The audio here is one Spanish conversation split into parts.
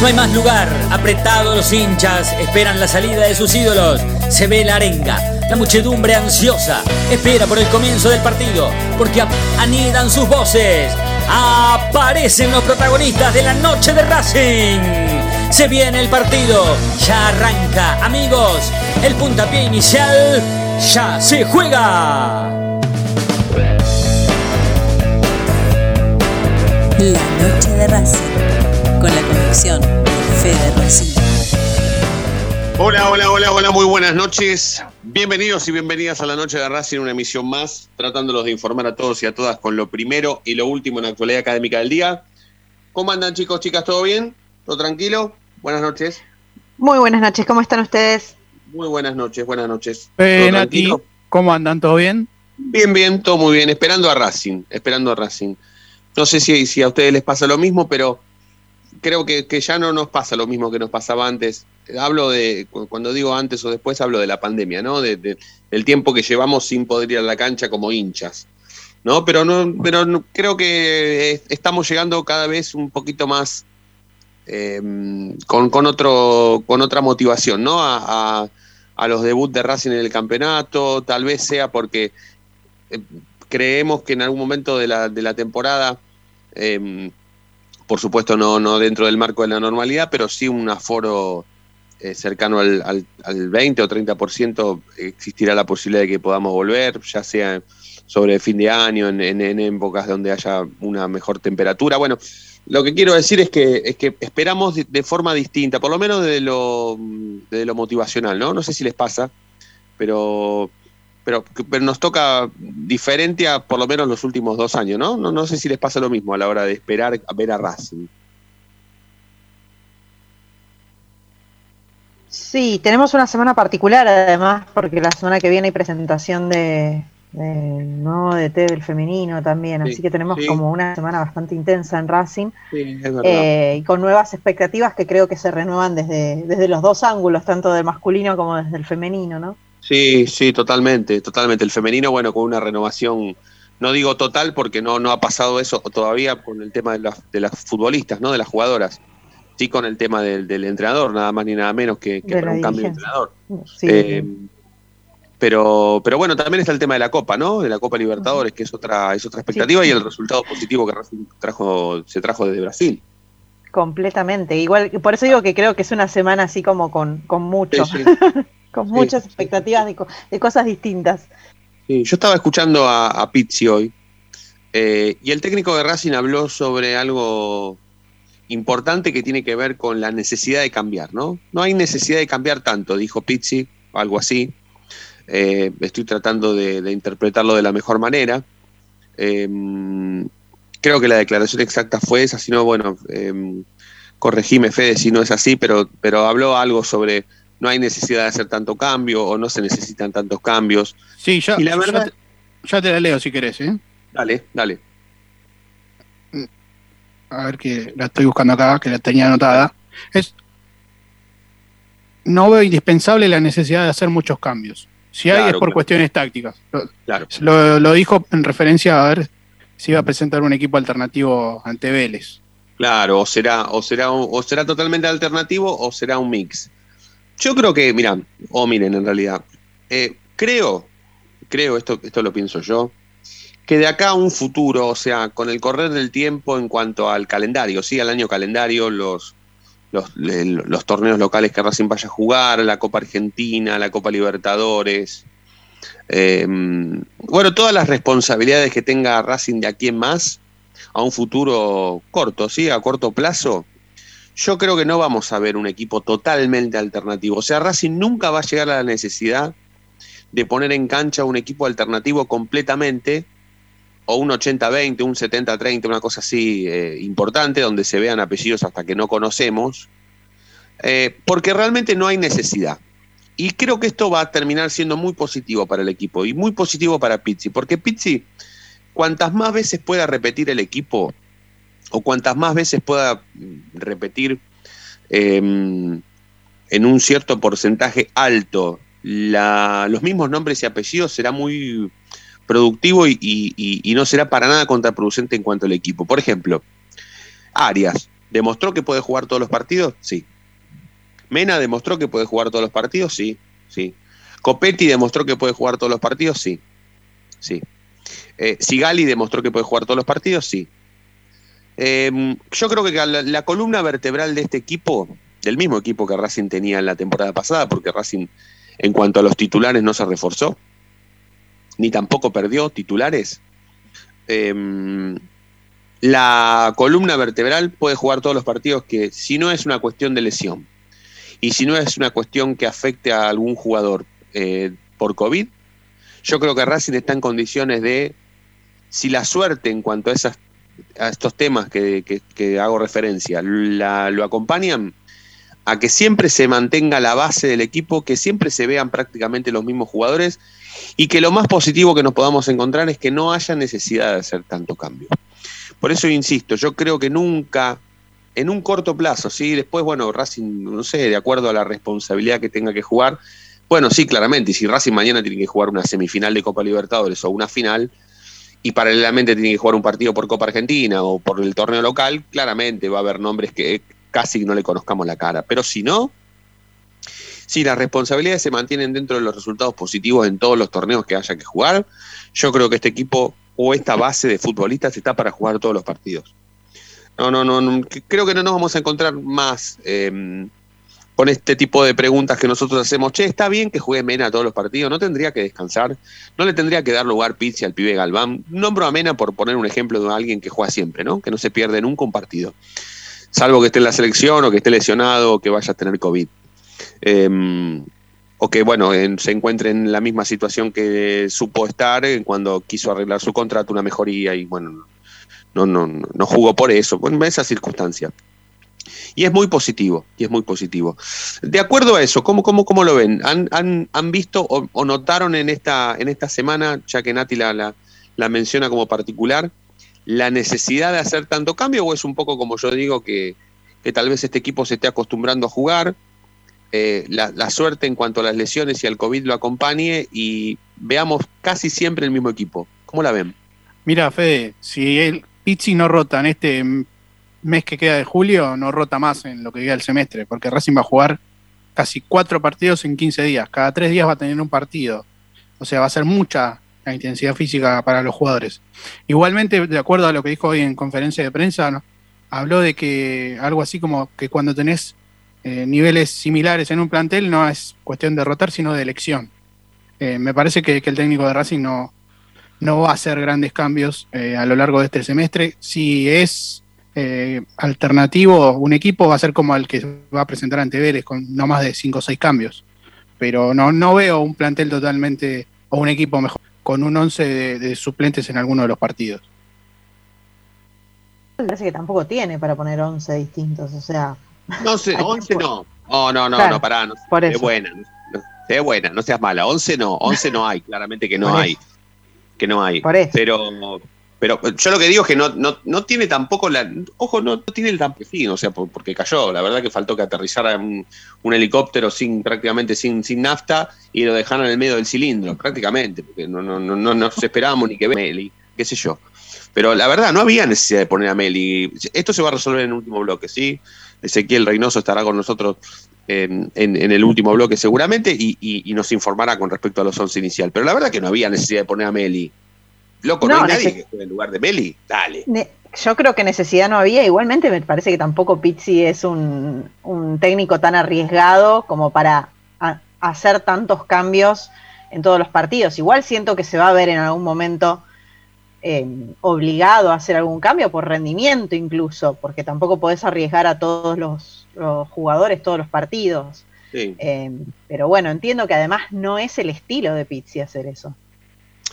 No hay más lugar, apretados los hinchas, esperan la salida de sus ídolos. Se ve la arenga, la muchedumbre ansiosa, espera por el comienzo del partido, porque anidan sus voces. Aparecen los protagonistas de la noche de Racing. Se viene el partido, ya arranca, amigos. El puntapié inicial ya se juega. La noche de Racing, con la conducción de Fede Racing. Hola, hola, hola, hola, muy buenas noches. Bienvenidos y bienvenidas a la noche de Racing, una emisión más, tratándolos de informar a todos y a todas con lo primero y lo último en la actualidad académica del día. ¿Cómo andan chicos, chicas? ¿Todo bien? ¿Todo tranquilo? Buenas noches. Muy buenas noches, ¿cómo están ustedes? Muy buenas noches, buenas noches. Bien, a ti, ¿cómo andan? ¿Todo bien? Bien, bien, todo muy bien. Esperando a Racing, esperando a Racing. No sé si, si a ustedes les pasa lo mismo, pero creo que, que, ya no nos pasa lo mismo que nos pasaba antes. Hablo de, cuando digo antes o después, hablo de la pandemia, ¿no? De, de, del tiempo que llevamos sin poder ir a la cancha como hinchas. ¿No? Pero no, pero creo que estamos llegando cada vez un poquito más eh, con, con, otro, con otra motivación, ¿no? A, a, a los debuts de Racing en el campeonato, tal vez sea porque eh, creemos que en algún momento de la, de la temporada, eh, por supuesto no, no dentro del marco de la normalidad, pero sí un aforo eh, cercano al, al, al, 20 o 30% existirá la posibilidad de que podamos volver, ya sea sobre fin de año, en, en, en épocas donde haya una mejor temperatura. Bueno, lo que quiero decir es que, es que esperamos de, de, forma distinta, por lo menos de lo, de lo motivacional, ¿no? No sé si les pasa, pero pero, pero, nos toca diferente a por lo menos los últimos dos años, ¿no? ¿no? No sé si les pasa lo mismo a la hora de esperar a ver a Racing. Sí, tenemos una semana particular además, porque la semana que viene hay presentación de, de nuevo DT del femenino también, sí, así que tenemos sí. como una semana bastante intensa en Racing sí, eh, y con nuevas expectativas que creo que se renuevan desde, desde los dos ángulos, tanto del masculino como desde el femenino, ¿no? Sí, sí, totalmente, totalmente. El femenino, bueno, con una renovación, no digo total porque no, no ha pasado eso todavía con el tema de las, de las futbolistas, ¿no? De las jugadoras. Sí, con el tema del, del entrenador, nada más ni nada menos que, que para un cambio de entrenador. Sí. Eh, pero, pero bueno, también está el tema de la Copa, ¿no? De la Copa Libertadores, que es otra, es otra expectativa, sí. y el resultado positivo que trajo, se trajo desde Brasil. Completamente. Igual, por eso digo que creo que es una semana así como con, con mucho. Sí, con muchas expectativas de, de, cosas distintas. Sí, yo estaba escuchando a, a Pizzi hoy eh, y el técnico de Racing habló sobre algo importante que tiene que ver con la necesidad de cambiar, ¿no? No hay necesidad de cambiar tanto, dijo Pizzi, algo así. Eh, estoy tratando de, de, interpretarlo de la mejor manera. Eh, creo que la declaración exacta fue esa, si no, bueno, eh, corregime Fede si no es así, pero, pero habló algo sobre no hay necesidad de hacer tanto cambio o no se necesitan tantos cambios. Sí, ya, y la verdad, ya, te, ya te la leo si querés, ¿eh? Dale, dale. A ver que la estoy buscando acá, que la tenía anotada. Es no veo indispensable la necesidad de hacer muchos cambios. Si hay claro, es por claro. cuestiones tácticas. Claro. Lo, lo, dijo en referencia a ver si iba a presentar un equipo alternativo ante Vélez. Claro, o será, o será, o será totalmente alternativo o será un mix. Yo creo que, mira, o miren, en realidad, eh, creo, creo, esto, esto lo pienso yo, que de acá a un futuro, o sea, con el correr del tiempo en cuanto al calendario, sí, al año calendario, los, los, los torneos locales que Racing vaya a jugar, la Copa Argentina, la Copa Libertadores, eh, bueno, todas las responsabilidades que tenga Racing de aquí en más, a un futuro corto, sí, a corto plazo, yo creo que no vamos a ver un equipo totalmente alternativo. O sea, Racing nunca va a llegar a la necesidad de poner en cancha un equipo alternativo completamente, o un 80-20, un 70-30, una cosa así eh, importante, donde se vean apellidos hasta que no conocemos, eh, porque realmente no hay necesidad. Y creo que esto va a terminar siendo muy positivo para el equipo y muy positivo para Pizzi, porque Pizzi, cuantas más veces pueda repetir el equipo, o cuantas más veces pueda repetir eh, en un cierto porcentaje alto los mismos nombres y apellidos, será muy productivo y, no será para nada contraproducente en cuanto al equipo. Por ejemplo, Arias, ¿demostró que puede jugar todos los partidos? Sí. Mena demostró que puede jugar todos los partidos, sí, sí. Copetti demostró que puede jugar todos los partidos, sí, sí. Eh, Sigali demostró que puede jugar todos los partidos, sí. Em, yo creo que la, columna vertebral de este equipo, del mismo equipo que Racing tenía en la temporada pasada, porque Racing en cuanto a los titulares no se reforzó, ni tampoco perdió titulares. Em, la columna vertebral puede jugar todos los partidos que si no es una cuestión de lesión y si no es una cuestión que afecte a algún jugador eh, por COVID, yo creo que Racing está en condiciones de, si la suerte en cuanto a, esas, a estos temas que, hago referencia lo acompañan, a que siempre se mantenga la base del equipo, que siempre se vean prácticamente los mismos jugadores y que lo más positivo que nos podamos encontrar es que no haya necesidad de hacer tanto cambio. Por eso insisto, yo creo que nunca, en un corto plazo, ¿sí? después, bueno, Racing, no sé, de acuerdo a la responsabilidad que tenga que jugar, bueno, sí, claramente, y si Racing mañana tiene que jugar una semifinal de Copa Libertadores o una final, y paralelamente tiene que jugar un partido por Copa Argentina o por el torneo local, claramente va a haber nombres que casi no le conozcamos la cara. Pero si no, si las responsabilidades se mantienen dentro de los resultados positivos en todos los torneos que haya que jugar, yo creo que este equipo o esta base de futbolistas está para jugar todos los partidos. No, no, no, creo que no nos vamos a encontrar más em, con este tipo de preguntas que nosotros hacemos. Che, está bien que juegue Mena todos los partidos, no tendría que descansar, no le tendría que dar lugar Pizzi al pibe Galván. Nombro a Mena por poner un ejemplo de alguien que juega siempre, ¿no? Que no se pierde nunca un partido salvo que esté en la selección o que esté lesionado o que vaya a tener COVID. Em, o que, bueno, se encuentre en la misma situación que supo estar cuando quiso arreglar su contrato, una mejoría y, bueno, no, no, no jugó por eso, en esa circunstancia. Y es muy positivo, y es muy positivo. De acuerdo a eso, ¿cómo, cómo, cómo lo ven? ¿Han, han, han visto o, notaron en esta, en esta semana, ya que Nati la, la menciona como particular, la necesidad de hacer tanto cambio o es un poco como yo digo que, tal vez este equipo se esté acostumbrando a jugar, eh, la, suerte en cuanto a las lesiones y al COVID lo acompañe y veamos casi siempre el mismo equipo. ¿Cómo la ven? Mira, Fede, si el Pizzi no rota en este mes que queda de julio, no rota más en lo que queda del semestre, porque Racing va a jugar casi cuatro partidos en 15 días. Cada tres días va a tener un partido. O sea, va a ser mucha la intensidad física para los jugadores. Igualmente, de acuerdo a lo que dijo hoy en conferencia de prensa, habló de que algo así como que cuando tenés eh, niveles similares en un plantel no es cuestión de rotar, sino de elección. Eh, me parece que, el técnico de Racing no, no va a hacer grandes cambios eh, a lo largo de este semestre. Si es alternativo un equipo, va a ser como el que va a presentar ante Vélez, con no más de 5 o 6 cambios. Pero no, no veo un plantel totalmente o un equipo mejor con un 11 de, suplentes en alguno de los partidos. Parece que tampoco tiene para poner 11 distintos, o sea. No sé, 11 no. Oh, no, no, no, pará, no, es buena, no, buena, no seas mala. 11 no, 11 no hay, claramente que no hay. Que no hay. Pero pero yo lo que digo es que no, no, no tiene tampoco la. Ojo, no, tiene el fin, o sea, porque cayó. La verdad que faltó que aterrizara un, helicóptero sin prácticamente sin, sin nafta y lo dejaron en el medio del cilindro, prácticamente, porque no, no, no, no nos esperábamos ni que Meli, qué sé yo. Pero la verdad, no había necesidad de poner a Meli. Esto se va a resolver en el último bloque, ¿sí? Ezequiel Reynoso estará con nosotros en, en, el último bloque seguramente y, y, nos informará con respecto a los 11 inicial. Pero la verdad que no había necesidad de poner a Meli. Loco, no, hay nadie que juegue en lugar de Meli. Dale. yo creo que necesidad no había. Igualmente me parece que tampoco Pizzi es un, técnico tan arriesgado como para hacer tantos cambios en todos los partidos. Igual siento que se va a ver en algún momento eh, obligado a hacer algún cambio por rendimiento incluso, porque tampoco podés arriesgar a todos los, jugadores todos los partidos. Eh, pero bueno, entiendo que además no es el estilo de Pizzi hacer eso.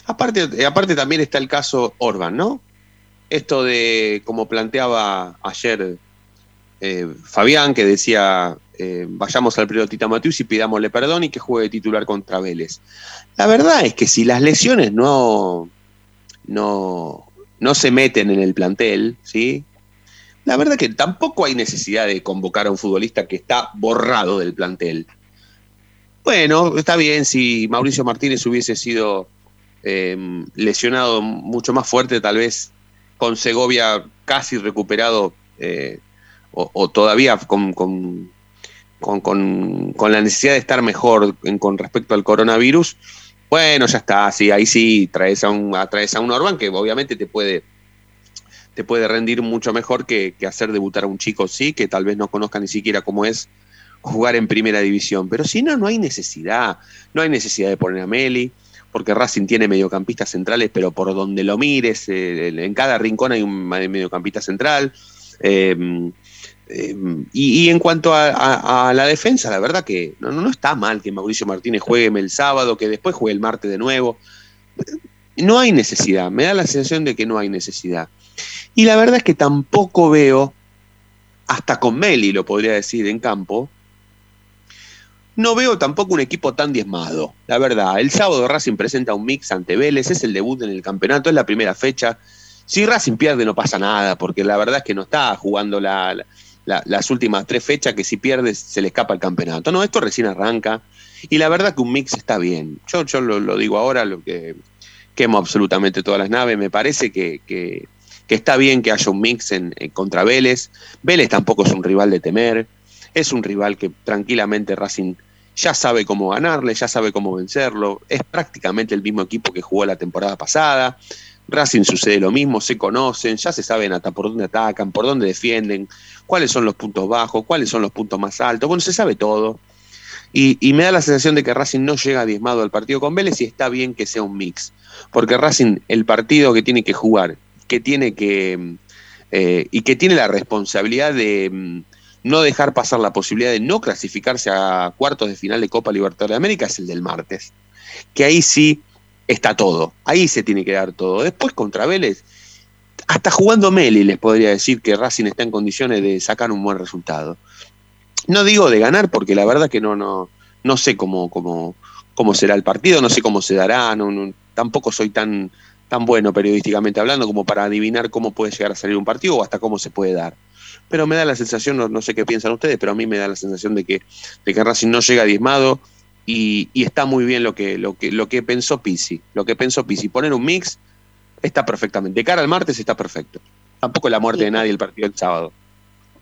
Aparte, aparte también está el caso Orban, ¿no? Esto de, como planteaba ayer eh, Fabián, que decía, eh, vayamos al Tita Matius y pidámosle perdón y que juegue titular contra Vélez. La verdad es que si las lesiones no, no, no se meten en el plantel, ¿sí? La verdad que tampoco hay necesidad de convocar a un futbolista que está borrado del plantel. Bueno, está bien si Mauricio Martínez hubiese sido eh, lesionado mucho más fuerte, tal vez con Segovia casi recuperado eh, o, todavía con, con, la necesidad de estar mejor con respecto al coronavirus, bueno, ya está, sí, ahí sí traes a un, traes a un Orban que obviamente te puede, te puede rendir mucho mejor que, que, hacer debutar a un chico, sí, que tal vez no conozca ni siquiera cómo es jugar en primera división. Pero si no, no hay necesidad. No hay necesidad de poner a Meli, porque Racing tiene mediocampistas centrales, pero por donde lo mires, eh, en cada rincón hay un mediocampista central. Em, em, y, en cuanto a, la defensa, la verdad que no, no, está mal que Mauricio Martínez juegue el sábado, que después juegue el martes de nuevo. No hay necesidad, me da la sensación de que no hay necesidad. Y la verdad es que tampoco veo, hasta con Meli lo podría decir en campo, no veo tampoco un equipo tan diezmado, la verdad. El sábado Racing presenta un mix ante Vélez, es el debut en el campeonato, es la primera fecha. Si Racing pierde no pasa nada, porque la verdad es que no está jugando las últimas tres fechas que si pierde se le escapa el campeonato. No, esto recién arranca. Y la verdad que un mix está bien. Yo, yo lo, digo ahora, lo que quemo absolutamente todas las naves. Me parece que, está bien que haya un mix en, contra Vélez. Vélez tampoco es un rival de temer. Es un rival que tranquilamente Racing ya sabe cómo ganarle, ya sabe cómo vencerlo, es prácticamente el mismo equipo que jugó la temporada pasada. Racing sucede lo mismo, se conocen, ya se saben hasta por dónde atacan, por dónde defienden, cuáles son los puntos bajos, cuáles son los puntos más altos, bueno, se sabe todo. Y, me da la sensación de que Racing no llega diezmado al partido con Vélez y está bien que sea un mix, porque Racing, el partido que tiene que jugar, que tiene que, eh, y que tiene la responsabilidad de mm, no dejar pasar la posibilidad de no clasificarse a cuartos de final de Copa Libertadores de América es el del martes. Que ahí sí está todo. Ahí se tiene que dar todo. Después contra Vélez, hasta jugando Meli les podría decir que Racing está en condiciones de sacar un buen resultado. No digo de ganar, porque la verdad que no, no, no sé cómo, cómo, cómo será el partido, no sé cómo se dará, no, tampoco soy tan, tan bueno periodísticamente hablando como para adivinar cómo puede llegar a salir un partido o hasta cómo se puede dar pero me da la sensación, no, sé qué piensan ustedes, pero a mí me da la sensación de que, de que Racing no llega diezmado y, y está muy bien lo que, lo que, lo que pensó Pisi. Lo que pensó Pisi. Poner un mix está perfectamente. De cara al martes está perfecto. Tampoco la muerte de nadie el partido del sábado.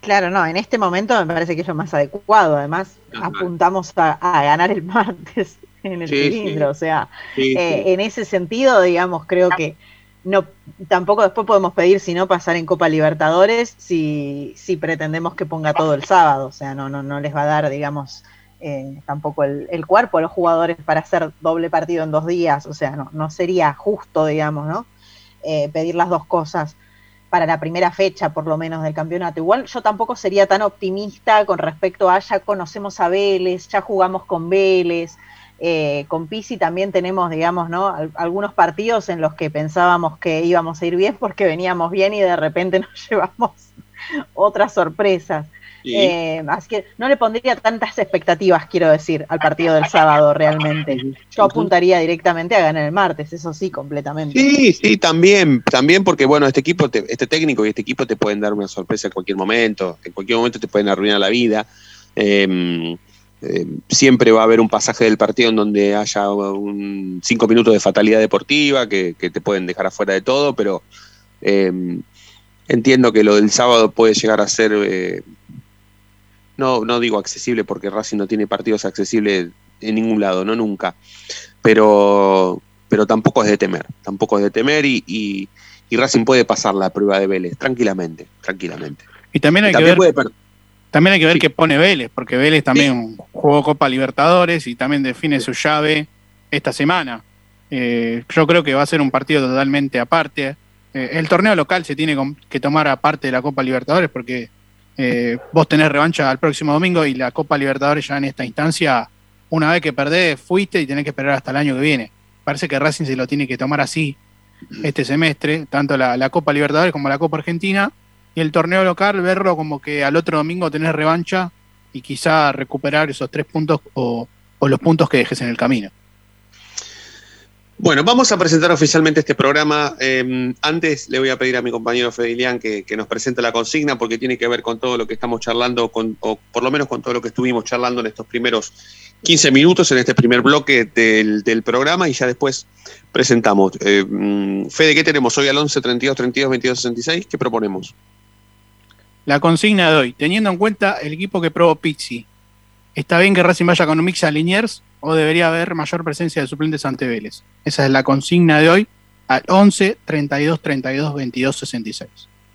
Claro, no, en este momento me parece que es lo más adecuado. Además, apuntamos a, ganar el martes en el cilindro. O sea, eh, en ese sentido, digamos, creo que no tampoco después podemos pedir si no pasar en Copa Libertadores si, si pretendemos que ponga todo el sábado, o sea, no, no, no les va a dar, digamos, eh, tampoco el, cuerpo a los jugadores para hacer doble partido en dos días, o sea, no, no sería justo, digamos, ¿no? Eh, pedir las dos cosas para la primera fecha, por lo menos, del campeonato. Igual yo tampoco sería tan optimista con respecto a ya conocemos a Vélez, ya jugamos con Vélez, eh, con Pisi también tenemos, digamos, ¿no? algunos partidos en los que pensábamos que íbamos a ir bien porque veníamos bien y de repente nos llevamos otras sorpresas. Eh, así que no le pondría tantas expectativas, quiero decir, al partido del sábado realmente. Yo apuntaría directamente a ganar el martes, eso sí, completamente. Sí, sí, también, también porque bueno, este equipo, este técnico y este equipo te pueden dar una sorpresa en cualquier momento, en cualquier momento te pueden arruinar la vida. Eh, eh, siempre va a haber un pasaje del partido en donde haya un cinco minutos de fatalidad deportiva que, te pueden dejar afuera de todo, pero em, entiendo que lo del sábado puede llegar a ser, eh, no, no digo accesible porque Racing no tiene partidos accesibles en ningún lado, no nunca, pero, pero tampoco es de temer, tampoco es de temer y, y, Racing puede pasar la prueba de Vélez tranquilamente, tranquilamente. Y también hay que ver... También hay que ver qué pone Vélez, porque Vélez también jugó Copa Libertadores y también define su llave esta semana. Eh, yo creo que va a ser un partido totalmente aparte. Eh, el torneo local se tiene que tomar aparte de la Copa Libertadores porque eh, vos tenés revancha el próximo domingo y la Copa Libertadores ya en esta instancia, una vez que perdés, fuiste y tenés que esperar hasta el año que viene. Parece que Racing se lo tiene que tomar así este semestre, tanto la Copa Libertadores como la Copa Argentina y el torneo local verlo como que al otro domingo tenés revancha y quizá recuperar esos tres puntos o, los puntos que dejes en el camino. Bueno, vamos a presentar oficialmente este programa. Eh, antes le voy a pedir a mi compañero Fedilian que, que, nos presente la consigna porque tiene que ver con todo lo que estamos charlando, con, o por lo menos con todo lo que estuvimos charlando en estos primeros 15 minutos, en este primer bloque del, del programa y ya después presentamos. Eh, Fede, ¿qué tenemos hoy al 11 32 32 22 66? ¿Qué proponemos? La consigna de hoy, teniendo en cuenta el equipo que probó Pizzi, ¿está bien que Racing vaya con un mix a Liniers o debería haber mayor presencia de suplentes ante Vélez? Esa es la consigna de hoy al 11 32 32 22 66.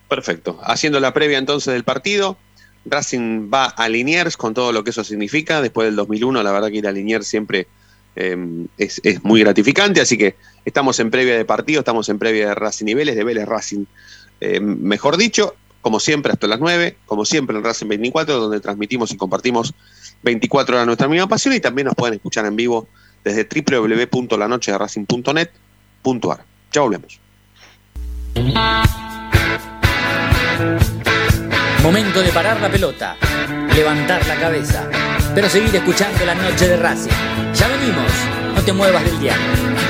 Perfecto. Haciendo la previa entonces del partido, Racing va a Liniers con todo lo que eso significa. Después del 2001, la verdad que ir a Liniers siempre eh, es, es, muy gratificante. Así que estamos en previa de partido, estamos en previa de Racing y Vélez, de Vélez Racing, eh, mejor dicho. Como siempre, hasta las 9, como siempre en Racing 24, donde transmitimos y compartimos 24 horas nuestra misma pasión y también nos pueden escuchar en vivo desde www.lanochederacing.net.ar. Ya volvemos. Momento de parar la pelota, levantar la cabeza, pero seguir escuchando la noche de Racing. Ya venimos, no te muevas del diario.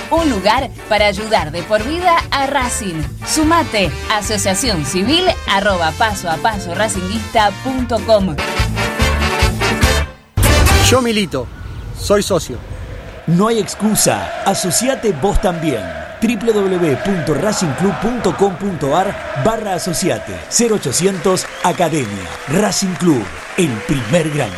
un lugar para ayudar de por vida a Racing. Sumate, asociación civil arroba paso a paso racinguista.com. Yo milito Soy socio. No hay excusa, asociate vos también www.racingclub.com.ar barra asociate 0800 Academia Racing Club, el primer grande.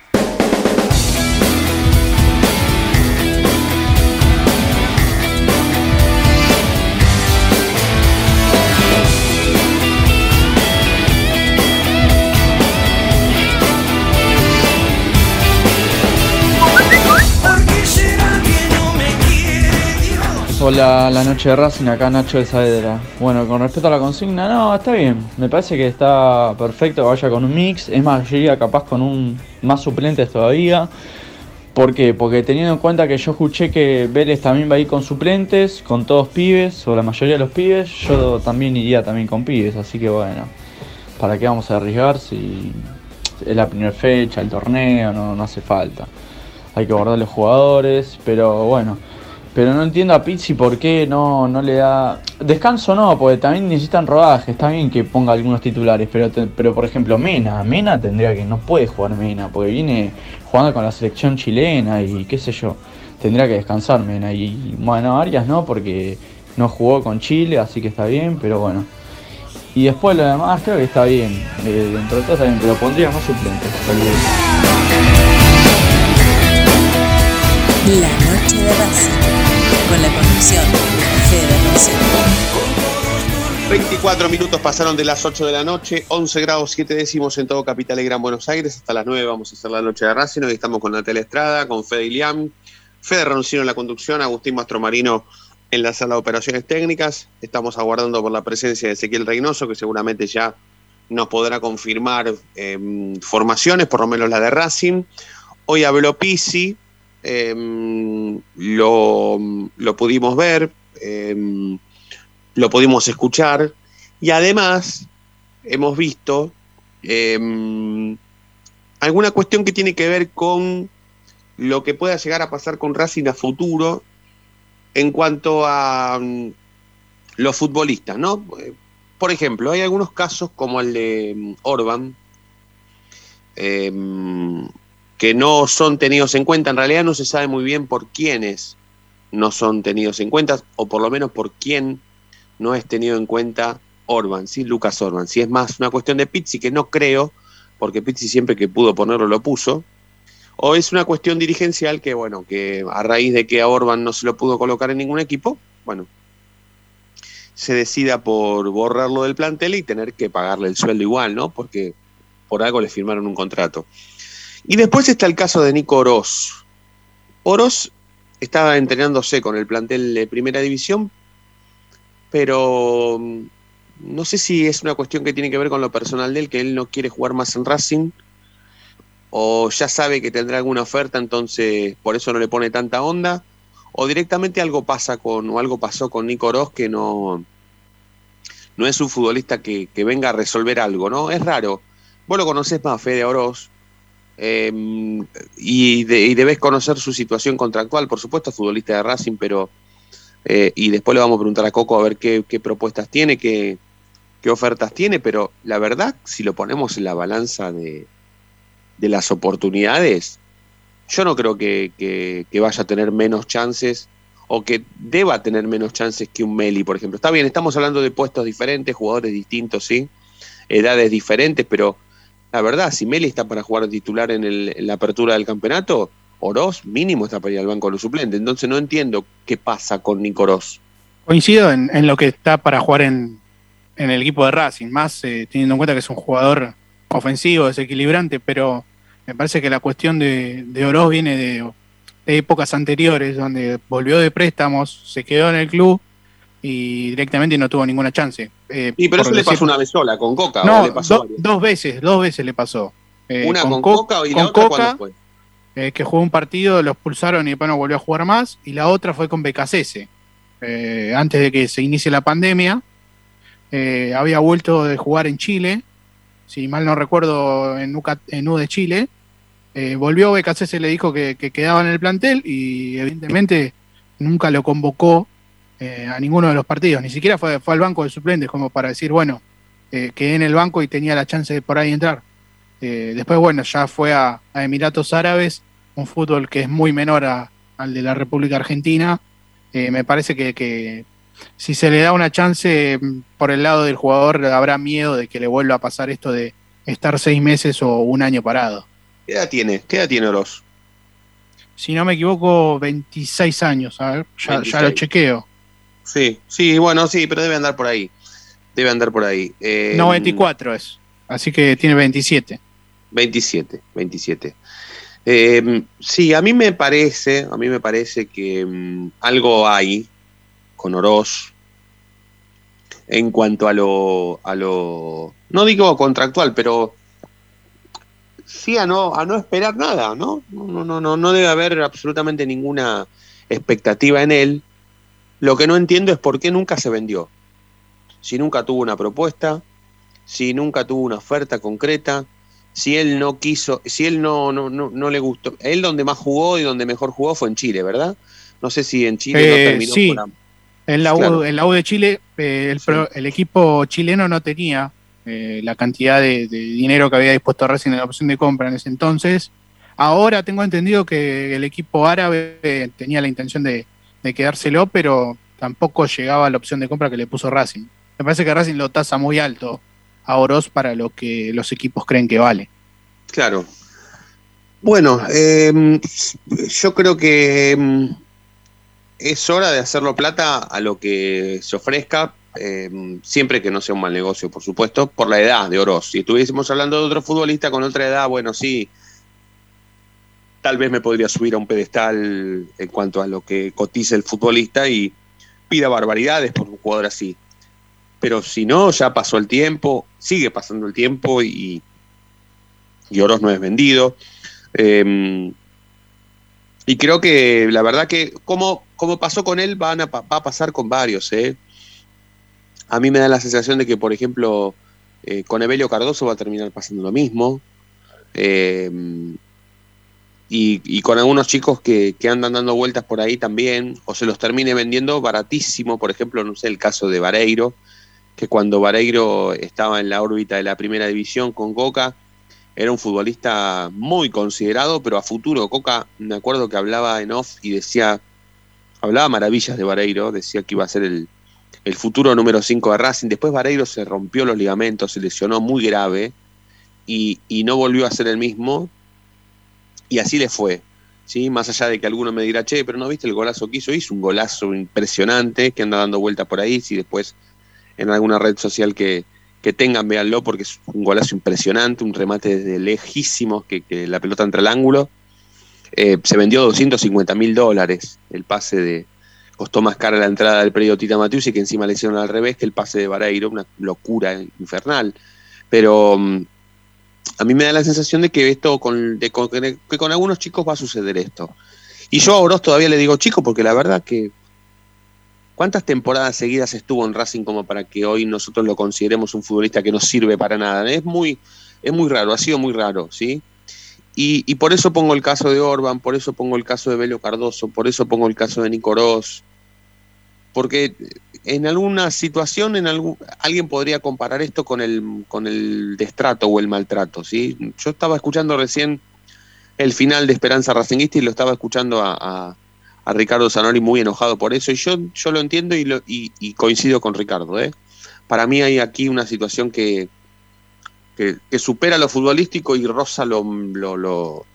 Hola, la noche de Racing, acá Nacho de Saavedra. Bueno, con respecto a la consigna, no, está bien. Me parece que está perfecto vaya con un mix. Es más, yo iría capaz con un más suplentes todavía. ¿Por qué? Porque teniendo en cuenta que yo escuché que Vélez también va a ir con suplentes, con todos pibes, o la mayoría de los pibes, yo también iría también con pibes. Así que bueno, ¿para qué vamos a arriesgar si es la primera fecha, el torneo, no, no hace falta? Hay que guardar los jugadores, pero bueno. Pero no entiendo a Pizzi por qué no, no le da. Descanso no, porque también necesitan rodaje. Está bien que ponga algunos titulares, pero, pero por ejemplo, Mena. Mena tendría que. No puede jugar Mena, porque viene jugando con la selección chilena y qué sé yo. Tendría que descansar Mena. Y bueno, Arias no, porque no jugó con Chile, así que está bien, pero bueno. Y después lo demás creo que está bien. Eh, dentro de todo está bien, pero pondría más suplentes. La noche de con la conducción Fede 24 minutos pasaron de las 8 de la noche, 11 grados 7 décimos en todo Capital y Gran Buenos Aires. Hasta las 9 vamos a hacer la noche de Racing. Hoy estamos con Natalia Estrada, con Fede Iliam, Fede Roncino en la conducción, Agustín Mastromarino en la sala de operaciones técnicas. Estamos aguardando por la presencia de Ezequiel Reynoso, que seguramente ya nos podrá confirmar em, formaciones, por lo menos la de Racing. Hoy habló Pisi, Em, lo, pudimos ver, em, lo pudimos escuchar y además hemos visto em, alguna cuestión que tiene que ver con lo que pueda llegar a pasar con Racing a futuro en cuanto a los futbolistas, ¿no? Por ejemplo, hay algunos casos como el de Orban, que no son tenidos en cuenta. En realidad no se sabe muy bien por quiénes no son tenidos en cuenta, o por lo menos por quién no es tenido en cuenta Orban, ¿sí? Lucas Orban. Si es más una cuestión de Pizzi, que no creo, porque Pizzi siempre que pudo ponerlo lo puso, o es una cuestión dirigencial que, bueno, que a raíz de que a Orban no se lo pudo colocar en ningún equipo, bueno, se decida por borrarlo del plantel y tener que pagarle el sueldo igual, ¿no? Porque por algo le firmaron un contrato. Y después está el caso de Nico Oroz. Oroz estaba entrenándose con el plantel de primera división, pero mm, no sé si es una cuestión que tiene que ver con lo personal de él, que él no quiere jugar más en Racing, o ya sabe que tendrá alguna oferta, entonces por eso no le pone tanta onda, o directamente algo pasa con, o algo pasó con Nico Oroz que no, no es un futbolista que, venga a resolver algo, ¿no? Es raro. Vos lo conocés más, Fede Oroz, Em, y, debes conocer su situación contractual, por supuesto, futbolista de Racing, pero. Eh, y después le vamos a preguntar a Coco a ver qué, propuestas tiene, qué, qué, ofertas tiene, pero la verdad, si lo ponemos en la balanza de, de las oportunidades, yo no creo que, que, vaya a tener menos chances o que deba tener menos chances que un Meli, por ejemplo. Está bien, estamos hablando de puestos diferentes, jugadores distintos, sí, edades diferentes, pero la verdad, si Meli está para jugar titular en, la apertura del campeonato, Oroz mínimo está para ir al banco de los suplentes. Entonces no entiendo qué pasa con Nico. Coincido en, lo que está para jugar en, el equipo de Racing, más eh, teniendo en cuenta que es un jugador ofensivo, desequilibrante, pero me parece que la cuestión de, de Oroz viene de épocas anteriores, donde volvió de préstamos, se quedó en el club y directamente no tuvo ninguna chance. Eh, y pero eso le pasó una vez sola, con Coca. No, dos veces, dos veces le pasó. Eh, Una con, Co- Coca y la con otra Coca, fue. eh, que jugó un partido, lo expulsaron y después no volvió a jugar más. Y la otra fue con Becasese, antes de que se inicie la pandemia. Había vuelto de jugar en Chile, si mal no recuerdo, en, UCA en U de Chile. Volvió, Becasese le dijo que, que quedaba en el plantel y evidentemente nunca lo convocó eh, a ninguno de los partidos. Ni siquiera fue, fue al banco de suplentes como para decir, bueno, eh, quedé en el banco y tenía la chance de por ahí entrar. Eh, después, bueno, ya fue a, a Emiratos Árabes, un fútbol que es muy menor a- al de la República Argentina. Eh, me parece que, que si se le da una chance mm, por el lado del jugador, habrá miedo de que le vuelva a pasar esto de estar seis meses o un año parado. ¿Qué edad tiene? ¿Qué edad tiene Oroz? Si no me equivoco, 26 años, a ver, ya, ya 26. lo chequeo. Sí, sí, bueno, sí, pero debe andar por ahí. Debe andar por ahí. Eh, No, 24 es, así que tiene 27. 27, 27. Eh, sí, a mí me parece, a mí me parece que mm, algo hay con Oroz en cuanto a lo, a lo, no digo contractual, pero sí a no, a no esperar nada. No, no, no, no, no debe haber absolutamente ninguna expectativa en él. Lo que no entiendo es por qué nunca se vendió. Si nunca tuvo una propuesta, si nunca tuvo una oferta concreta, si él no quiso, si él no, no, no, no le gustó. Él donde más jugó y donde mejor jugó fue en Chile, ¿verdad? No sé si en Chile no Eh, terminó sí. por En la, U, Claro. en la U de Chile, eh, el, el equipo chileno no tenía eh, la cantidad de, de dinero que había dispuesto Racing en la opción de compra en ese entonces. Ahora tengo entendido que el equipo árabe eh, tenía la intención de, de quedárselo, pero tampoco llegaba a la opción de compra que le puso Racing. Me parece que Racing lo tasa muy alto a Oroz para lo que los equipos creen que vale. Claro. Bueno, eh, yo creo que mm, es hora de hacerlo plata a lo que se ofrezca, eh, siempre que no sea un mal negocio, por supuesto, por la edad de Oroz. Si estuviésemos hablando de otro futbolista con otra edad, bueno, sí, tal vez me podría subir a un pedestal en cuanto a lo que cotiza el futbolista y pida barbaridades por un jugador así. Pero si no, ya pasó el tiempo, sigue pasando el tiempo y, y Oroz no es vendido. Eh, y creo que la verdad que como, como pasó con él, van a, va a pasar con varios. ¿eh? A mí me da la sensación de que, por ejemplo, eh, con Evelio Cardoso va a terminar pasando lo mismo. Eh, y, y con algunos chicos que, que andan dando vueltas por ahí también, o se los termine vendiendo baratísimo, por ejemplo, no sé, el caso de Vareiro, que cuando Vareiro estaba en la órbita de la primera división con Coca, era un futbolista muy considerado, pero a futuro. Coca, me acuerdo que hablaba en off y decía, hablaba maravillas de Vareiro, decía que iba a ser el, el futuro número 5 de Racing. Después Vareiro se rompió los ligamentos, se lesionó muy grave y, y no volvió a ser el mismo. Y así le fue. ¿sí? Más allá de que alguno me dirá, che, pero no viste el golazo que hizo, hizo un golazo impresionante que anda dando vuelta por ahí. Si después en alguna red social que, que tengan, véanlo, porque es un golazo impresionante, un remate desde lejísimos que, que la pelota entra al ángulo. Eh, se vendió 250 mil dólares el pase de. Costó más cara la entrada del predio Tita Matius y que encima le hicieron al revés que el pase de Vareiro, una locura infernal. Pero mm, a mí me da la sensación de que esto con, que con algunos chicos va a suceder esto. Y yo a Oroz todavía le digo chico, porque la verdad que ¿Cuántas temporadas seguidas estuvo en Racing como para que hoy nosotros lo consideremos un futbolista que no sirve para nada? Es muy, es muy raro, ha sido muy raro, ¿sí? Y, y por eso pongo el caso de Orban, por eso pongo el caso de Belio Cardoso, por eso pongo el caso de Nico Oroz, porque en alguna situación en algún, alguien podría comparar esto con el, con el destrato o el maltrato, ¿sí? Yo estaba escuchando recién el final de Esperanza Racinguista y lo estaba escuchando a, a- Ricardo Zanoli muy enojado por eso y yo, yo lo entiendo y, lo, y, coincido con Ricardo. ¿eh? Para mí hay aquí una situación que, que, supera lo futbolístico y roza lo, lo, lo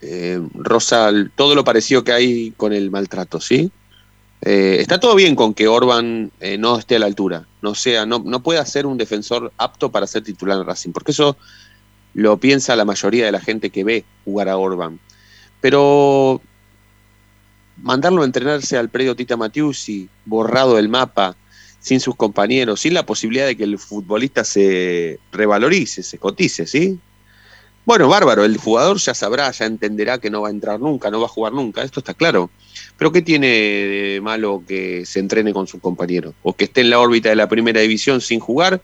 eh, roza el- todo lo parecido que hay con el maltrato, ¿sí? Eh, está todo bien con que Orban eh, no esté a la altura, no sea, no, no pueda ser un defensor apto para ser titular en Racing, porque eso lo piensa la mayoría de la gente que ve jugar a Orban. Pero mandarlo a entrenarse al predio Tita Matiusi, borrado del mapa, sin sus compañeros, sin la posibilidad de que el futbolista se revalorice, se cotice, ¿sí? Bueno, bárbaro, el jugador ya sabrá, ya entenderá que no va a entrar nunca, no va a jugar nunca, esto está claro. Pero ¿qué tiene de malo que se entrene con sus compañeros? O que esté en la órbita de la primera división sin jugar,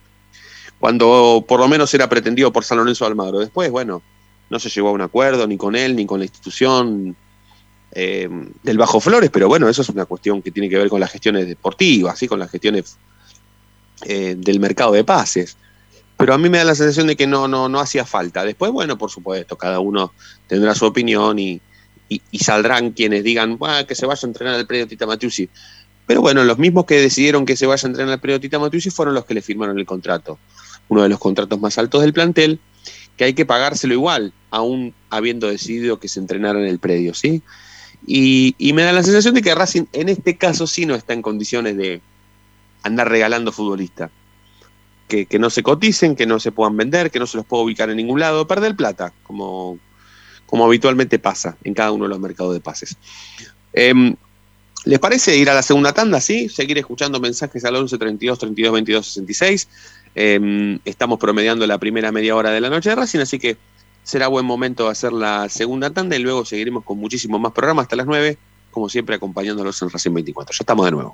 cuando por lo menos era pretendido por San Lorenzo Almagro. Después, bueno, no se llegó a un acuerdo ni con él, ni con la institución eh, del Bajo Flores, pero bueno, eso es una cuestión que tiene que ver con las gestiones deportivas, ¿sí? con las gestiones eh, del mercado de pases pero a mí me da la sensación de que no, no, no hacía falta. Después, bueno, por supuesto, cada uno tendrá su opinión y, saldrán quienes digan que se vaya a entrenar al predio Tita Matiusi. Pero bueno, los mismos que decidieron que se vaya a entrenar al predio Tita Matiusi fueron los que le firmaron el contrato. Uno de los contratos más altos del plantel, que hay que pagárselo igual, aún habiendo decidido que se entrenara en el predio, ¿sí? Y, y me da la sensación de que Racing en este caso sí no está en condiciones de andar regalando futbolistas que, no se coticen, que no se puedan vender, que no se los pueda ubicar en ningún lado, perder plata, como, como habitualmente pasa en cada uno de los mercados de pases. Em, ¿Les parece ir a la segunda tanda, sí? Seguir escuchando mensajes al 11 32 32 22 66. estamos promediando la primera media hora de la noche de Racing, así que será buen momento de hacer la segunda tanda y luego seguiremos con muchísimos más programas hasta las 9, como siempre acompañándolos en Racing 24. Ya estamos de nuevo.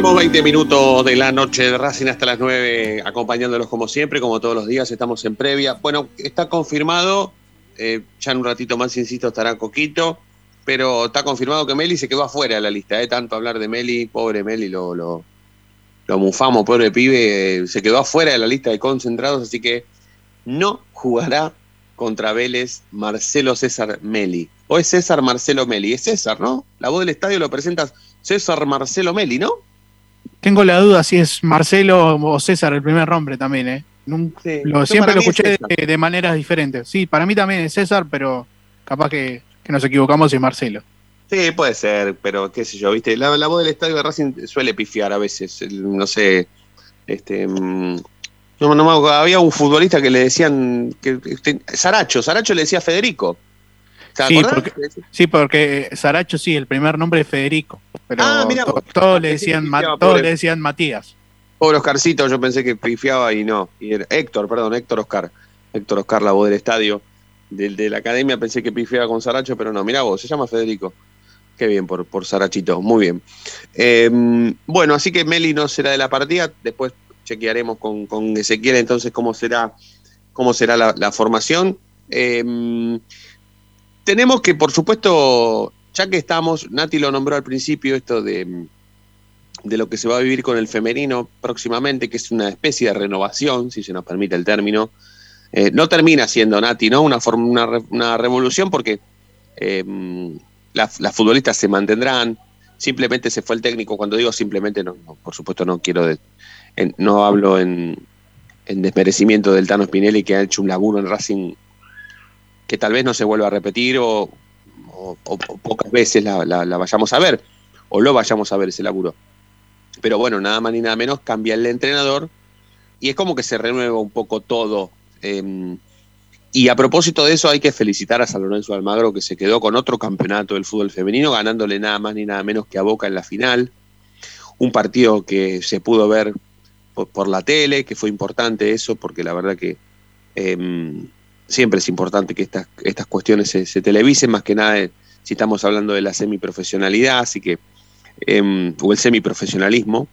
Últimos 20 minutos de la noche de Racing hasta las 9, acompañándolos como siempre, como todos los días, estamos en previa. Bueno, está confirmado, eh, ya en un ratito más, insisto, estará Coquito, pero está confirmado que Meli se quedó afuera de la lista, de tanto hablar de Meli, pobre Meli, lo, lo, lo mufamos, pobre pibe, eh, se quedó afuera de la lista de concentrados, así que no jugará contra Vélez Marcelo César Meli. O es César Marcelo Meli, es César, ¿no? La voz del estadio lo presentas César Marcelo Meli, ¿no? Tengo la duda si es Marcelo o César el primer nombre también, ¿eh? Nun- Sí. lo- siempre lo es escuché de, de maneras diferentes. Sí, para mí también es César, pero capaz que, que nos equivocamos y es Marcelo. Sí, puede ser, pero qué sé yo, ¿viste? La, la voz del estadio de Racing suele pifiar a veces, el- no sé, este... mm, No, no había un futbolista que le decían, que, Saracho, Saracho le decía Federico. ¿Te Sí porque, sí, porque Saracho sí, el primer nombre es Federico, pero Ah, vos. todos, le decían, pifiaba, le decían Matías. Pobre Oscarcito, yo pensé que pifiaba y no. Y era Héctor, perdón, Héctor Oscar. Héctor Oscar, la voz del estadio. Del de la academia pensé que pifiaba con Saracho, pero no, mirá vos, se llama Federico. Qué bien por, por Sarachito, muy bien. Eh, bueno, así que Meli no será de la partida, después chequearemos con, con Ezequiel entonces cómo será, cómo será la, la formación. Eh, tenemos que, por supuesto, ya que estamos, Nati lo nombró al principio, esto de, de lo que se va a vivir con el femenino próximamente, que es una especie de renovación, si se nos permite el término. Eh, no termina siendo Nati, ¿no? Una, una, una revolución porque eh, las, futbolistas se mantendrán. Simplemente se fue el técnico. Cuando digo simplemente, no, por supuesto no quiero, de- no hablo en, en desmerecimiento del Tano Spinelli que ha hecho un laburo en Racing que tal vez no se vuelva a repetir o, pocas veces la, vayamos a ver o lo vayamos a ver ese laburo. Pero bueno, nada más ni nada menos cambia el entrenador y es como que se renueva un poco todo. eh, y a propósito de eso hay que felicitar a San Lorenzo Almagro que se quedó con otro campeonato del fútbol femenino, ganándole nada más ni nada menos que a Boca en la final. Un partido que se pudo ver por, la tele, que fue importante eso, porque la verdad que eh, siempre es importante que estas, estas cuestiones se, se televisen, más que nada eh, si estamos hablando de la semiprofesionalidad, así que, eh, o el semiprofesionalismo.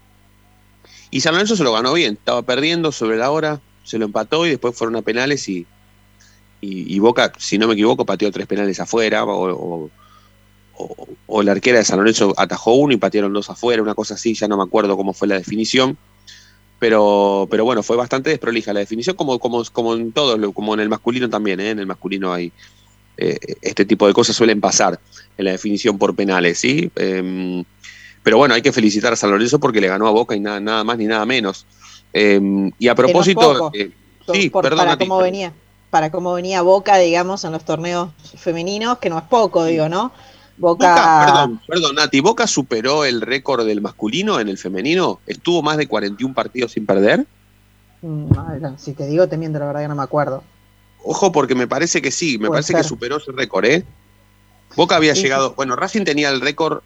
Y San Lorenzo se lo ganó bien, estaba perdiendo sobre la hora, se lo empató y después fueron a penales y, y, y Boca, si no me equivoco, pateó tres penales afuera, o, o- o- o la arquera de San Lorenzo atajó uno y patearon dos afuera, una cosa así, ya no me acuerdo cómo fue la definición. Pero, pero bueno, fue bastante desprolija la definición, como, como, como en todo, lo- como en el masculino también, ¿eh? en el masculino hay eh, este tipo de cosas suelen pasar en la definición por penales, ¿sí? Em, pero bueno, hay que felicitar a San Lorenzo porque le ganó a Boca y nada, nada más ni nada menos. Em, y a propósito, eh, sí, por- perdón, para cómo venía para cómo venía Boca digamos en los torneos femeninos que no es poco digo no Boca, Boca, perdón, perdón, Nati, ¿Boca superó el récord del masculino en el femenino? ¿Estuvo más de 41 partidos sin perder? Mm, no, si te digo te miento la verdad que no me acuerdo Ojo, porque me parece que sí, me Puede parece ser. que superó ese récord, ¿eh? Boca había Sí, llegado, bueno, Racing tenía el récord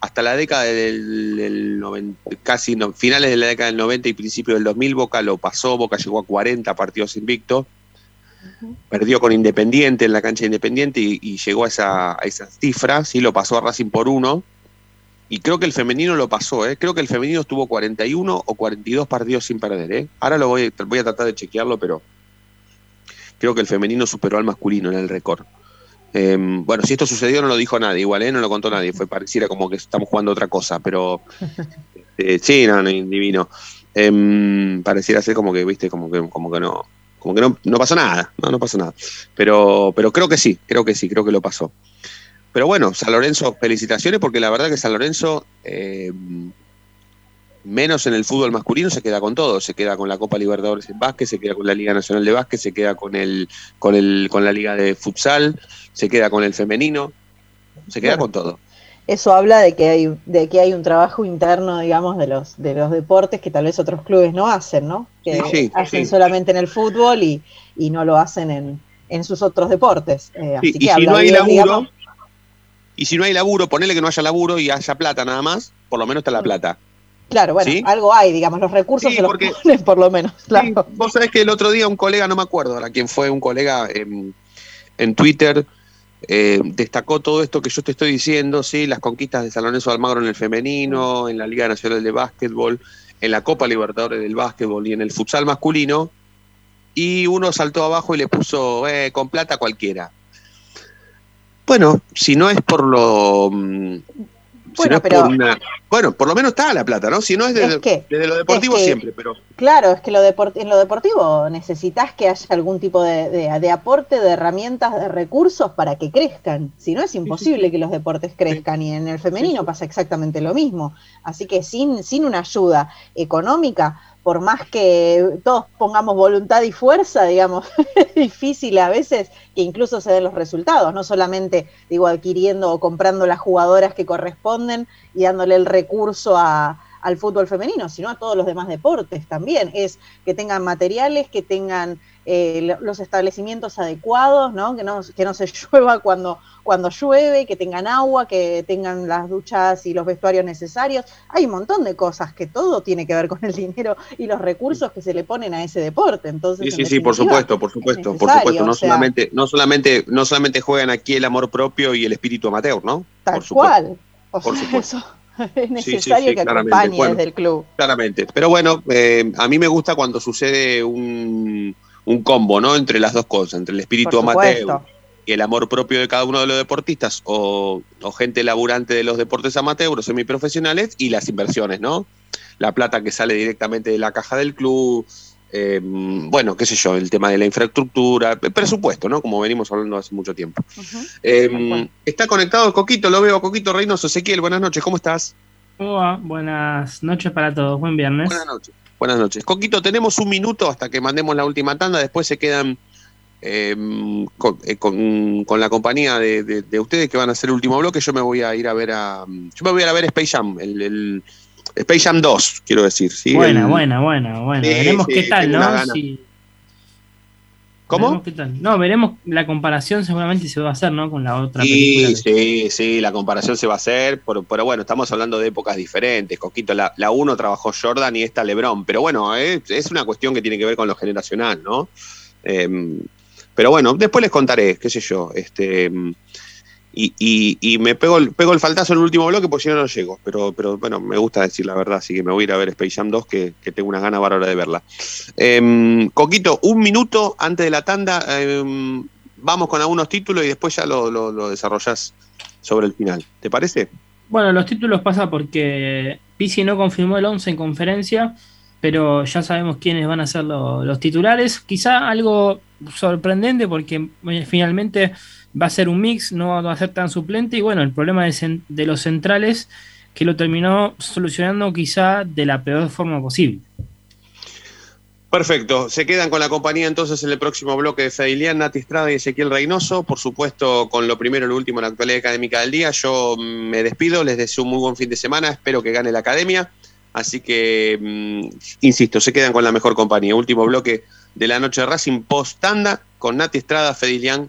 hasta la década del, del 90, casi no, finales de la década del 90 y principio del 2000, Boca lo pasó, Boca llegó a 40 partidos invicto, perdió con Independiente en la cancha de Independiente y, y llegó a esa, a esa cifra, sí, lo pasó a Racing por uno, y creo que el femenino lo pasó, ¿eh? creo que el femenino estuvo 41 o 42 partidos sin perder, ¿eh? ahora lo voy, voy a tratar de chequearlo, pero creo que el femenino superó al masculino en el récord. Eh, bueno, si esto sucedió no lo dijo nadie, igual, ¿eh? no lo contó nadie, fue pareciera como que estamos jugando otra cosa, pero eh, sí, no, no, divino. Em, pareciera ser como que, viste, como que, como que no, como que no, no pasó nada, no, no pasó nada. Pero, pero creo que sí, creo que sí, creo que lo pasó. Pero bueno, San Lorenzo, felicitaciones, porque la verdad que San Lorenzo eh, menos en el fútbol masculino, se queda con todo. Se queda con la Copa Libertadores en básquet, se queda con la Liga Nacional de Básquet, se queda con, el, con, el, con la Liga de Futsal, se queda con el femenino, se queda con todo. Eso habla de que hay de que hay un trabajo interno, digamos, de los de los deportes que tal vez otros clubes no hacen, ¿no? Que Sí, sí, hacen sí. solamente en el fútbol y, y no lo hacen en, en sus otros deportes. Eh, así Sí, que y si habla no hay bien, laburo, digamos, y si no hay laburo, ponele que no haya laburo y haya plata nada más, por lo menos está la plata. claro, bueno, ¿sí? algo hay, digamos, los recursos Sí, se los porque- ponen por lo menos. Claro. Vos sabés que el otro día un colega, no me acuerdo ahora quién fue, un colega en, en Twitter eh, destacó todo esto que yo te estoy diciendo, sí, las conquistas de San Lorenzo Almagro en el femenino, en la Liga Nacional de Básquetbol, en la Copa Libertadores del Básquetbol y en el futsal masculino, y uno saltó abajo y le puso, eh, con plata cualquiera. Bueno, si no es por lo... si Bueno, no pero- por una- bueno, por lo menos está la plata, ¿no? Si no es desde, Es que- desde lo deportivo es que- siempre, pero... Claro, es que lo depor- en lo deportivo necesitas que haya algún tipo de, de- de aporte de herramientas, de recursos para que crezcan. Si no, es imposible que los deportes crezcan y en el femenino pasa exactamente lo mismo. Así que sin, sin una ayuda económica, por más que todos pongamos voluntad y fuerza, digamos, es difícil a veces que incluso se den los resultados, no solamente, digo, adquiriendo o comprando las jugadoras que corresponden y dándole el recurso a, al fútbol femenino, sino a todos los demás deportes también. Es que tengan materiales, que tengan eh, lo- los establecimientos adecuados, ¿no? Que, no, que no se llueva cuando, cuando llueve, que tengan agua, que tengan las duchas y los vestuarios necesarios. Hay un montón de cosas que todo tiene que ver con el dinero y los recursos que se le ponen a ese deporte. Entonces, Sí, en sí, sí, por supuesto, por supuesto, por supuesto. No o sea- solamente, no solamente, no solamente juegan aquí el amor propio y el espíritu amateur, ¿no? Tal por cual. O Por supuesto. eso es sí, necesario sí, que acompañe Bueno. desde el club. Claramente. Pero bueno, eh, a mí me gusta cuando sucede un, un combo, ¿no? Entre las dos cosas, entre el espíritu amateur y el amor propio de cada uno de los deportistas o, o gente laburante de los deportes amateur o semiprofesionales y las inversiones, ¿no? La plata que sale directamente de la caja del club, eh, bueno, qué sé yo, el tema de la infraestructura, el presupuesto, ¿no? Como venimos hablando hace mucho tiempo. Eh, está conectado Coquito, lo veo, Coquito Reynoso, Ezequiel, buenas noches, ¿cómo estás? Buenas noches para todos. Buen viernes. Buenas noches. Buenas noches. Coquito, tenemos un minuto hasta que mandemos la última tanda, después se quedan eh, con, eh, con- con la compañía de, de- de ustedes que van a hacer el último bloque. Yo me voy a ir a ver a. Yo me voy a ir a ver Space Jam, el, el- Space Jam 2, quiero decir. ¿sí? buena, El- buena, buena, buena. Veremos sí, qué tal, ¿no? Si- ¿Cómo? veremos qué tal. No, veremos la comparación seguramente se va a hacer, ¿no? Con la otra Sí, película. sí, sí, la comparación se va a hacer, pero, pero bueno, estamos hablando de épocas diferentes. Coquito, la, la uno trabajó Jordan y esta Lebron, pero bueno, eh, es una cuestión que tiene que ver con lo generacional, ¿no? Eh, pero bueno, después les contaré, qué sé yo, este y, y- y me pego el, faltazo en el último bloque porque si no no llego, pero, pero bueno, me gusta decir la verdad, así que me voy a ir a ver Space Jam 2 que, tengo unas ganas bárbaras de verla. Eh, Coquito, un minuto antes de la tanda, eh, vamos con algunos títulos y después ya lo, lo, lo desarrollás sobre el final. ¿Te parece? Bueno, los títulos pasa porque Pizzi no confirmó el 11 en conferencia, pero ya sabemos quiénes van a ser lo- los titulares. Quizá algo sorprendente porque eh, finalmente va a ser un mix, no va a ser tan suplente. Y bueno, el problema de, de los centrales que lo terminó solucionando quizá de la peor forma posible. Perfecto. Se quedan con la compañía entonces en el próximo bloque de Fedilian, Nati Estrada y Ezequiel Reynoso. Por supuesto, con lo primero y lo último en la actualidad académica del día. Yo me despido, les deseo un muy buen fin de semana. Espero que gane la academia. Así que, mm, insisto, se quedan con la mejor compañía. Último bloque de la noche de Racing post tanda con Nati Estrada, Fedilian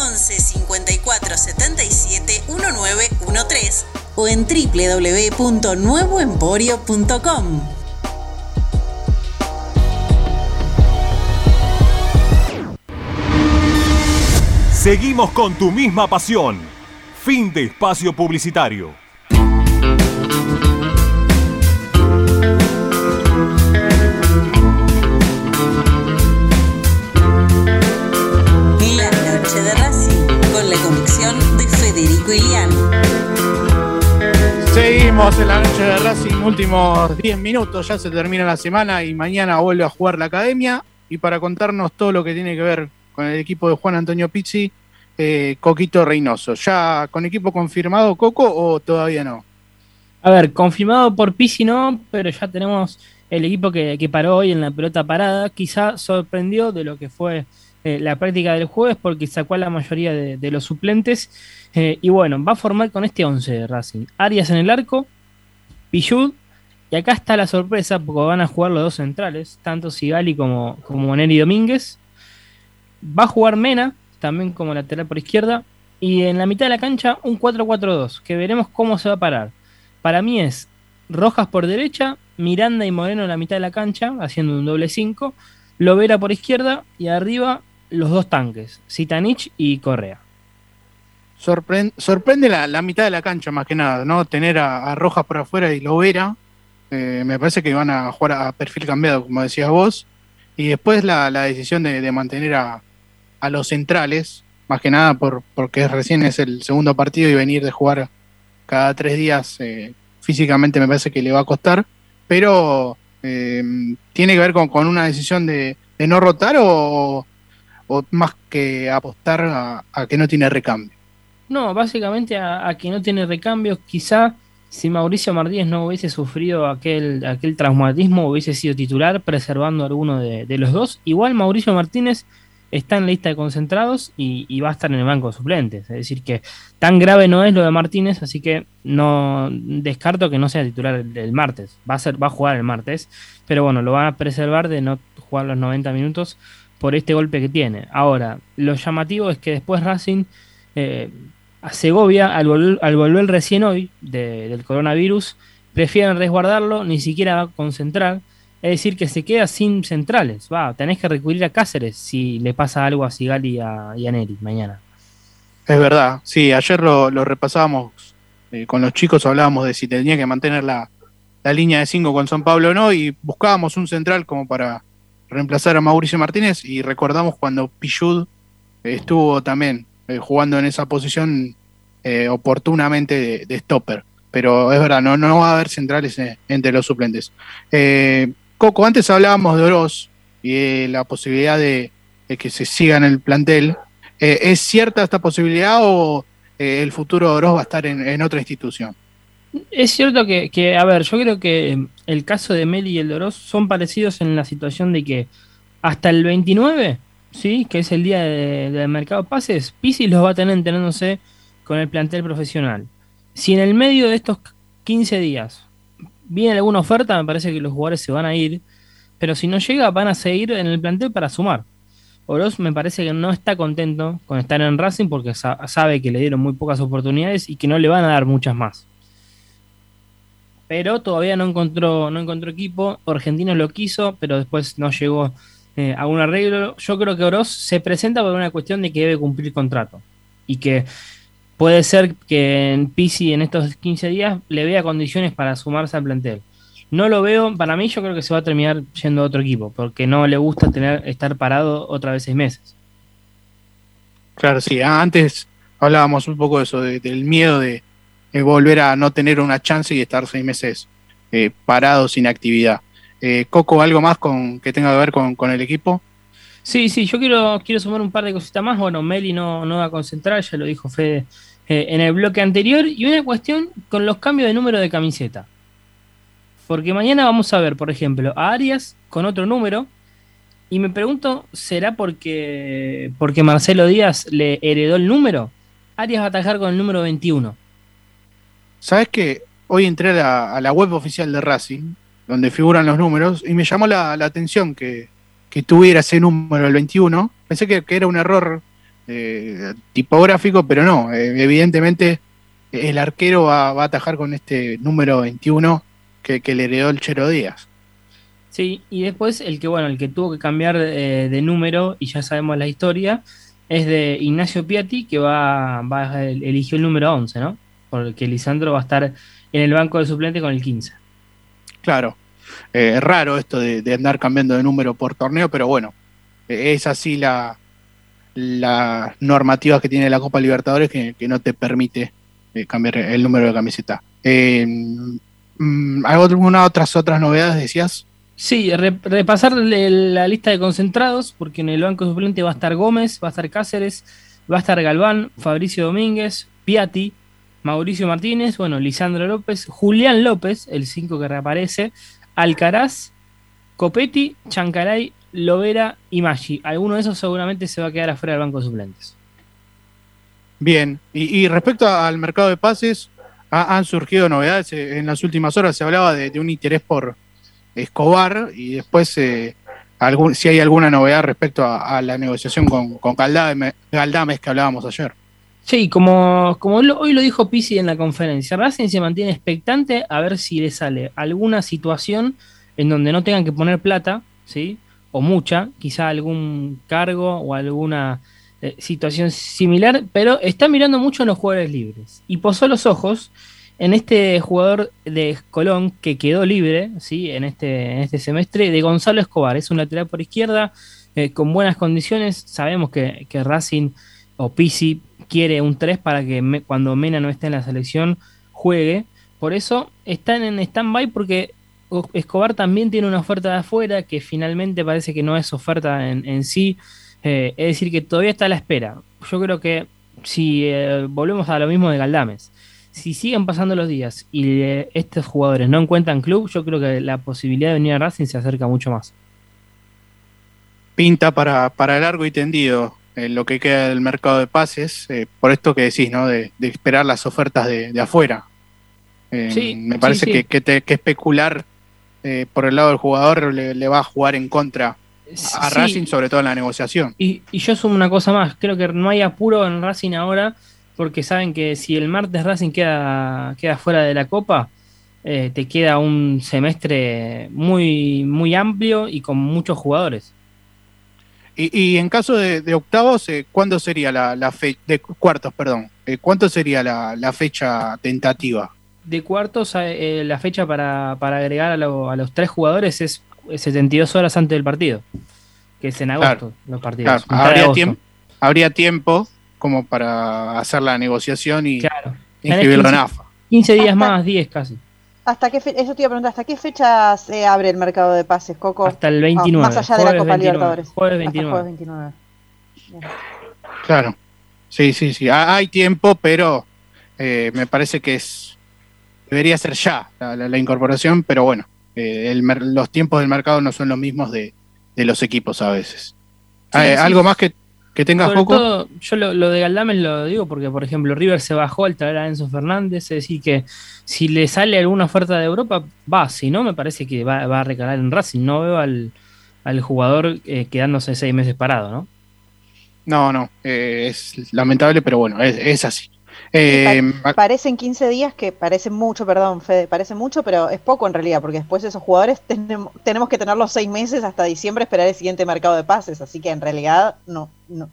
11 54 77 1913 o en www.nuevoemporio.com. Seguimos con tu misma pasión. Fin de espacio publicitario. La noche de Seguimos en la noche de Racing, últimos 10 minutos, ya se termina la semana y mañana vuelve a jugar la academia. Y para contarnos todo lo que tiene que ver con el equipo de Juan Antonio Pizzi, eh, Coquito Reynoso. ¿Ya con equipo confirmado, Coco, o todavía no? A ver, confirmado por Pisi no, pero ya tenemos el equipo que, que paró hoy en la pelota parada. Quizá sorprendió de lo que fue eh, la práctica del jueves porque sacó a la mayoría de, los suplentes. Eh, y bueno, va a formar con este 11 de Racing. Arias en el arco, Pichud, y acá está la sorpresa porque van a jugar los dos centrales, tanto Sigali como, como Neri Domínguez. Va a jugar Mena, también como lateral por izquierda. Y en la mitad de la cancha un 4-4-2, que veremos cómo se va a parar. Para mí es Rojas por derecha, Miranda y Moreno en la mitad de la cancha, haciendo un doble 5, Lovera por izquierda y arriba los dos tanques, Zitanich y Correa. Sorprende, la, la mitad de la cancha más que nada, ¿no? Tener a, Rojas por afuera y Lovera. Eh, me parece que van a jugar a perfil cambiado, como decías vos. Y después la, la decisión de, de mantener a, a los centrales, más que nada por, porque recién es el segundo partido y venir de jugar cada tres días eh, físicamente me parece que le va a costar, pero eh, tiene que ver con, con una decisión de, de no rotar o, o más que apostar a, que no tiene recambio. No, básicamente a, que no tiene recambios. Quizá si Mauricio Martínez no hubiese sufrido aquel, aquel traumatismo, hubiese sido titular, preservando alguno de, los dos. Igual Mauricio Martínez está en la lista de concentrados y, y, va a estar en el banco de suplentes. Es decir, que tan grave no es lo de Martínez, así que no descarto que no sea titular el, el, martes. Va a, ser, va a jugar el martes, pero bueno, lo van a preservar de no jugar los 90 minutos por este golpe que tiene. Ahora, lo llamativo es que después Racing, eh, a Segovia, al, vol al, volver recién hoy de, del coronavirus, prefieren resguardarlo, ni siquiera va a concentrar es decir, que se queda sin centrales. Va, tenés que recurrir a Cáceres si le pasa algo a Sigali y a, y Neri mañana. Es verdad, sí, ayer lo, lo repasábamos eh, con los chicos, hablábamos de si tenía que mantener la, la línea de 5 con San Pablo o no, y buscábamos un central como para reemplazar a Mauricio Martínez, y recordamos cuando Pichud estuvo también eh, jugando en esa posición eh, oportunamente de, stopper. Pero es verdad, no, no va a haber centrales eh, entre los suplentes. Coco, antes hablábamos de Oroz y la posibilidad de, que se siga en el plantel. ¿Es cierta esta posibilidad o el futuro de Oroz va a estar en, en otra institución? Es cierto que, que, a ver, yo creo que el caso de Meli y el de Oroz son parecidos en la situación de que hasta el 29, ¿sí? que es el día del de mercado pases, Pisi los va a tener entrenándose con el plantel profesional. Si en el medio de estos 15 días viene alguna oferta, me parece que los jugadores se van a ir, pero si no llega, van a seguir en el plantel para sumar. Oroz me parece que no está contento con estar en Racing porque sabe que le dieron muy pocas oportunidades y que no le van a dar muchas más. Pero todavía no encontró, no encontró equipo. Argentino lo quiso, pero después no llegó eh, a un arreglo. Yo creo que Oroz se presenta por una cuestión de que debe cumplir contrato. Y que puede ser que en Pisi en estos 15 días le vea condiciones para sumarse al plantel. No lo veo, para mí yo creo que se va a terminar yendo a otro equipo, porque no le gusta tener estar parado otra vez seis meses. Claro, sí, antes hablábamos un poco de eso, de, del miedo de, de, volver a no tener una chance y estar seis meses eh, parado sin actividad. Eh, Coco, ¿algo más con que tenga que ver con, con el equipo? Sí, sí, yo quiero, quiero sumar un par de cositas más. Bueno, Meli no, no va a concentrar, ya lo dijo Fede eh, en el bloque anterior. Y una cuestión con los cambios de número de camiseta. Porque mañana vamos a ver, por ejemplo, a Arias con otro número. Y me pregunto, ¿será porque, porque Marcelo Díaz le heredó el número? Arias va a atajar con el número 21. ¿Sabes que Hoy entré a la, web oficial de Racing, donde figuran los números, y me llamó la, atención que, que, tuviera ese número, el 21. Pensé que, que era un error eh, tipográfico, pero no. Eh, evidentemente, el arquero va, va, a atajar con este número 21 que, que le heredó el Chero Díaz. Sí, y después el que, bueno, el que tuvo que cambiar de, de, número, y ya sabemos la historia, es de Ignacio Piatti, que va, va eligió el número 11, ¿no? Porque Lisandro va a estar en el banco de suplente con el 15. Claro, eh, es raro esto de, de, andar cambiando de número por torneo, pero bueno, eh, es así la, la normativa que tiene la Copa Libertadores que, que no te permite eh, cambiar el número de camiseta. ¿Alguna otras otras novedades decías? Sí, re, repasar la lista de concentrados, porque en el banco suplente va a estar Gómez, va a estar Cáceres, va a estar Galván, Fabricio Domínguez, Piatti, Mauricio Martínez, bueno, Lisandro López, Julián López, el 5 que reaparece, Alcaraz, Copetti, Chancaray, Lovera y Maggi. Alguno de esos seguramente se va a quedar afuera del banco de suplentes. Bien, y, respecto al mercado de pases, ha, han surgido novedades. En las últimas horas se hablaba de, un interés por Escobar y después eh, si hay alguna novedad respecto a, la negociación con, con que hablábamos ayer. Sí, como, como hoy lo dijo Pizzi en la conferencia, Racing se mantiene expectante a ver si le sale alguna situación en donde no tengan que poner plata, ¿sí? O mucha, quizá algún cargo o alguna eh, situación similar, pero está mirando mucho en los jugadores libres. Y posó los ojos en este jugador de Colón que quedó libre, ¿sí? En este, en este semestre, de Gonzalo Escobar. Es un lateral por izquierda, eh, con buenas condiciones. Sabemos que, que Racing o Pisi quiere un 3 para que cuando Mena no esté en la selección juegue. Por eso están en stand-by porque Escobar también tiene una oferta de afuera que finalmente parece que no es oferta en, en sí. Eh, es decir, que todavía está a la espera. Yo creo que si eh, volvemos a lo mismo de Galdames, si siguen pasando los días y eh, estos jugadores no encuentran club, yo creo que la posibilidad de venir a Racing se acerca mucho más. pinta para, para largo y tendido en lo que queda del mercado de pases, eh, por esto que decís, ¿no? De, de esperar las ofertas de, de afuera. Eh, Sí, me parece sí, sí. Que, que, te- que especular eh, por el lado del jugador le, le va a jugar en contra a. Racing, sobre todo en la negociación. Y, y yo sumo una cosa más, creo que no hay apuro en Racing ahora, porque saben que si el martes Racing queda, queda fuera de la Copa, eh, te queda un semestre muy, muy amplio y con muchos jugadores. Y, y en caso de, de octavos, eh, ¿cuándo sería la, la fecha, de cuartos, perdón, eh, ¿cuánto sería la, la fecha tentativa? De cuartos, eh, la fecha para, para agregar a, lo- a los tres jugadores es 72 horas antes del partido, que es en agosto los partidos. Claro, habría, tiemp- habría tiempo como para hacer la negociación y Tenés inscribirlo en 15 AFA. 15 días más, 10 casi. ¿Hasta qué fe- eso te iba a preguntar, ¿hasta qué fecha se abre el mercado de pases, Coco? Hasta el Ah, 29. más allá de la jueves Copa 29, Libertadores. Jueves Hasta 29. jueves 29. Claro. Sí, sí, sí. Ha- Hay tiempo, pero eh, me parece que es debería ser ya la, la- la incorporación, pero bueno, eh, el mer- los tiempos del mercado no son los mismos de, de los equipos a veces. Sí, Eh, sí. ¿Algo más que, que Sobre Coco? todo, yo lo, lo de Galdames lo digo porque, por ejemplo, River se bajó al traer a Enzo Fernández, es decir, que si le sale alguna oferta de Europa, va, si no, me parece que va, va a recalar en Racing. No veo al, al jugador eh, quedándose seis meses parado, ¿no? No, no, eh, es lamentable, pero bueno, es, es así. Eh, Pa- parecen 15 días que parecen mucho, perdón, Fede, parece mucho, pero es poco en realidad, porque después esos jugadores tenemos, tenemos que tenerlos seis meses hasta diciembre esperar el siguiente mercado de pases, así que en realidad no, no.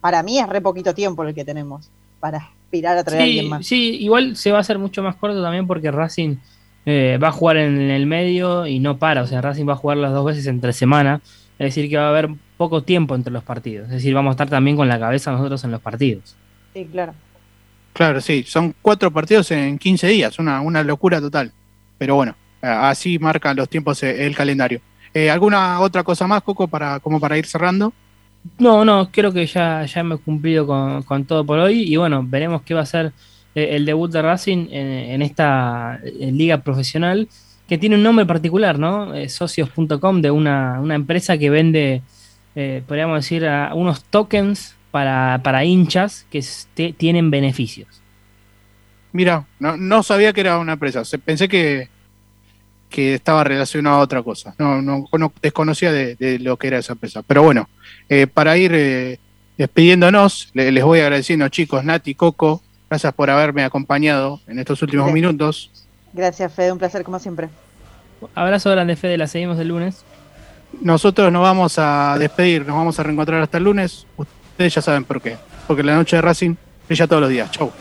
Para mí es re poquito tiempo el que tenemos para aspirar a traer a alguien más. sí, igual se va a hacer mucho más corto también porque Racing eh, va a jugar en el medio y no para. O sea, Racing va a jugar las dos veces entre semana. Es decir, que va a haber poco tiempo entre los partidos. Es decir, vamos a estar también con la cabeza nosotros en los partidos. Sí, claro. Claro, sí, son cuatro partidos en 15 días, una, una locura total. Pero bueno, así marcan los tiempos eh, el calendario. Eh, ¿Alguna otra cosa más, Coco, para, como para ir cerrando? No, no, creo que ya, ya hemos cumplido con, con todo por hoy. Y bueno, veremos qué va a ser eh, el debut de Racing en, en esta liga profesional que tiene un nombre particular, ¿no? Socios.com de una, una empresa que vende, eh, podríamos decir, a unos tokens para, para hinchas que este- tienen beneficios. Mira, no, no sabía que era una empresa, pensé que, que estaba relacionado a otra cosa. No, no, no- desconocía de, de lo que era esa empresa. Pero bueno, eh, para ir eh, despidiéndonos, le- les voy agradeciendo, chicos, Nati, Coco, gracias por haberme acompañado en estos últimos minutos. Gracias, Fede, un placer como siempre. Abrazo grande, Fede, la seguimos el lunes. Nosotros nos vamos a despedir, nos vamos a reencontrar hasta el lunes. Ustedes ya saben por qué. Porque la noche de Racing es todos los días. Chau.